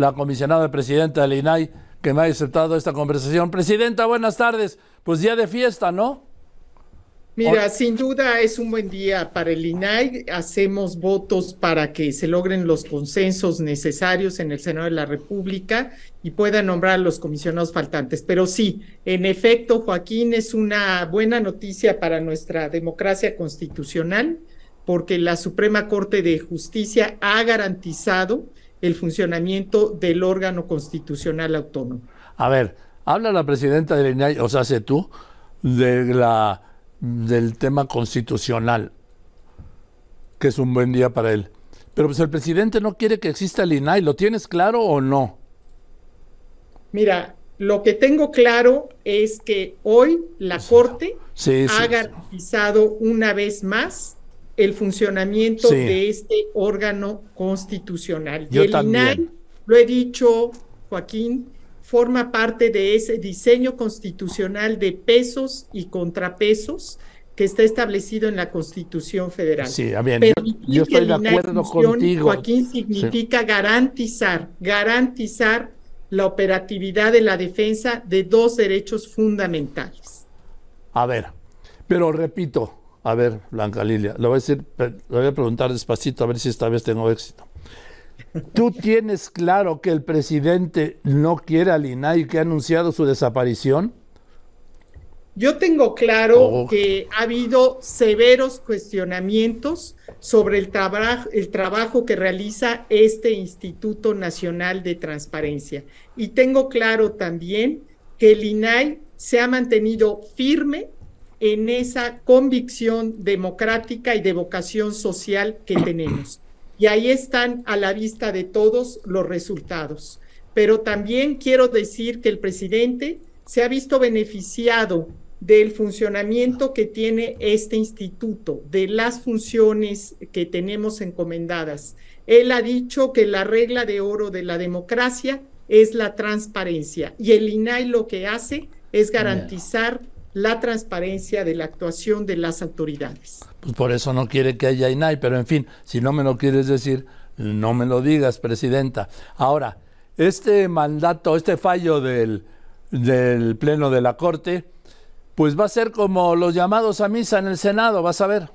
la comisionada presidenta del INAI, que me ha aceptado esta conversación. Presidenta, buenas tardes. Pues día de fiesta, ¿no? Mira, sin duda es un buen día para el INAI. Hacemos votos para que se logren los consensos necesarios en el Senado de la República y puedan nombrar a los comisionados faltantes. Pero sí, en efecto, Joaquín, es una buena noticia para nuestra democracia constitucional porque la Suprema Corte de Justicia ha garantizado el funcionamiento del órgano constitucional autónomo. A ver, habla la presidenta del INAI, o sea, sé tú, de la del tema constitucional, que es un buen día para él. Pero pues el presidente no quiere que exista el INAI, ¿lo tienes claro o no? Mira, lo que tengo claro es que hoy la Corte ha garantizado una vez más el funcionamiento de este órgano constitucional. y el INAI, lo he dicho, Joaquín, forma parte de ese diseño constitucional de pesos y contrapesos que está establecido en la Constitución Federal. Sí, bien, yo, estoy de acuerdo contigo. Joaquín significa garantizar, garantizar la operatividad de la defensa de dos derechos fundamentales. A ver, pero repito, a ver, Blanca Lilia, lo voy a decir, lo voy a preguntar despacito a ver si esta vez tengo éxito. ¿Tú tienes claro que el presidente no quiere al INAI que ha anunciado su desaparición? Yo tengo claro oh. que ha habido severos cuestionamientos sobre el, el trabajo que realiza este Instituto Nacional de Transparencia. Y tengo claro también que el INAI se ha mantenido firme en esa convicción democrática y de vocación social que tenemos y ahí están a la vista de todos los resultados. Pero también quiero decir que el presidente se ha visto beneficiado del funcionamiento que tiene este instituto, de las funciones que tenemos encomendadas. Él ha dicho que la regla de oro de la democracia es la transparencia y el INAI lo que hace es garantizar la transparencia de la actuación de las autoridades. Pues por eso no quiere que haya INAI, pero en fin, si no me lo quieres decir, no me lo digas, presidenta. Ahora, este mandato, este fallo del, del Pleno de la Corte, pues va a ser como los llamados a misa en el Senado, vas a ver.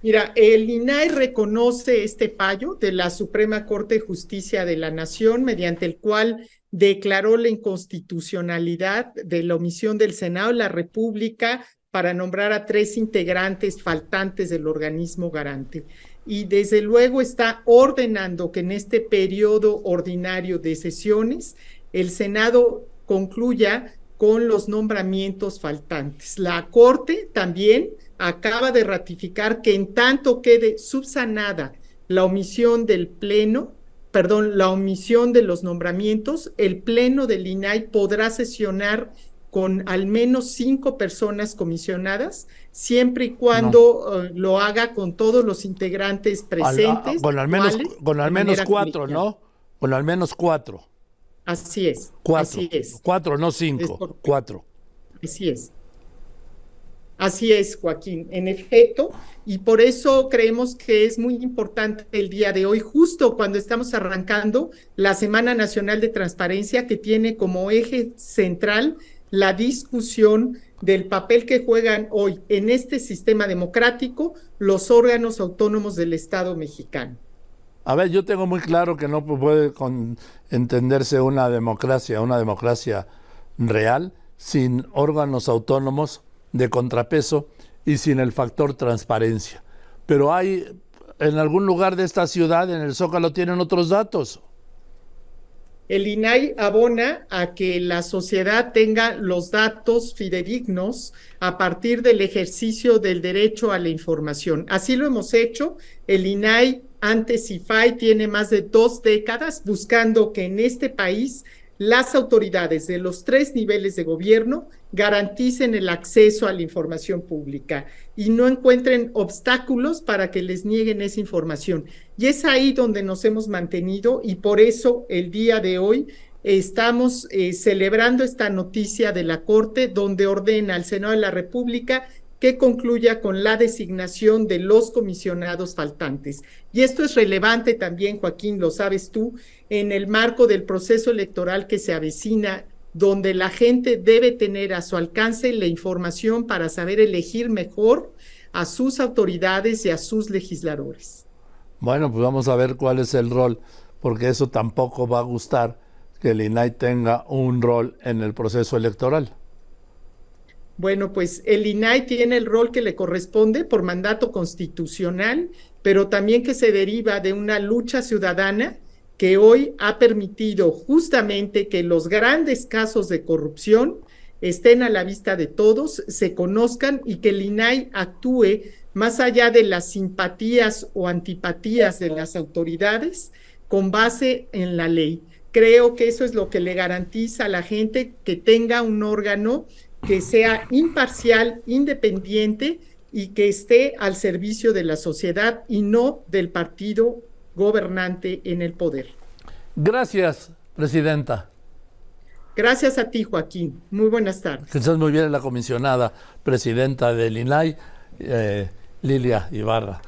Mira, el INAI reconoce este fallo de la Suprema Corte de Justicia de la Nación, mediante el cual declaró la inconstitucionalidad de la omisión del Senado de la República para nombrar a tres integrantes faltantes del organismo garante. Y desde luego está ordenando que en este periodo ordinario de sesiones el Senado concluya con los nombramientos faltantes. La Corte también acaba de ratificar que en tanto quede subsanada la omisión del Pleno, perdón, la omisión de los nombramientos, el Pleno del INAI podrá sesionar con al menos cinco personas comisionadas, siempre y cuando eh, lo haga con todos los integrantes presentes. con al menos, con al menos cuatro, ¿no? Con al menos cuatro. Así es. Cuatro. Así es. Cuatro, no cinco. cuatro. Así es. Así es, Joaquín, en efecto, y por eso creemos que es muy importante el día de hoy, justo cuando estamos arrancando la Semana Nacional de Transparencia, que tiene como eje central la discusión del papel que juegan hoy en este sistema democrático los órganos autónomos del Estado mexicano. A ver, yo tengo muy claro que no puede entenderse una democracia, una democracia real, sin órganos autónomos de contrapeso y sin el factor transparencia. Pero hay, en algún lugar de esta ciudad, en el Zócalo, tienen otros datos. El INAI abona a que la sociedad tenga los datos fidedignos a partir del ejercicio del derecho a la información. Así lo hemos hecho. El INAI, antes IFAI, tiene más de dos décadas buscando que en este país las autoridades de los tres niveles de gobierno garanticen el acceso a la información pública y no encuentren obstáculos para que les nieguen esa información. Y es ahí donde nos hemos mantenido y por eso el día de hoy estamos eh, celebrando esta noticia de la Corte donde ordena al Senado de la República que concluya con la designación de los comisionados faltantes. Y esto es relevante también, Joaquín, lo sabes tú, en el marco del proceso electoral que se avecina, donde la gente debe tener a su alcance la información para saber elegir mejor a sus autoridades y a sus legisladores. Bueno, pues vamos a ver cuál es el rol, porque eso tampoco va a gustar que el INAI tenga un rol en el proceso electoral. Bueno, pues el INAI tiene el rol que le corresponde por mandato constitucional, pero también que se deriva de una lucha ciudadana que hoy ha permitido justamente que los grandes casos de corrupción estén a la vista de todos, se conozcan y que el INAI actúe más allá de las simpatías o antipatías de las autoridades con base en la ley. Creo que eso es lo que le garantiza a la gente que tenga un órgano que sea imparcial, independiente y que esté al servicio de la sociedad y no del partido gobernante en el poder. Gracias, presidenta. Gracias a ti, Joaquín. Muy buenas tardes. Que muy bien la comisionada presidenta del INAI, eh, Lilia Ibarra.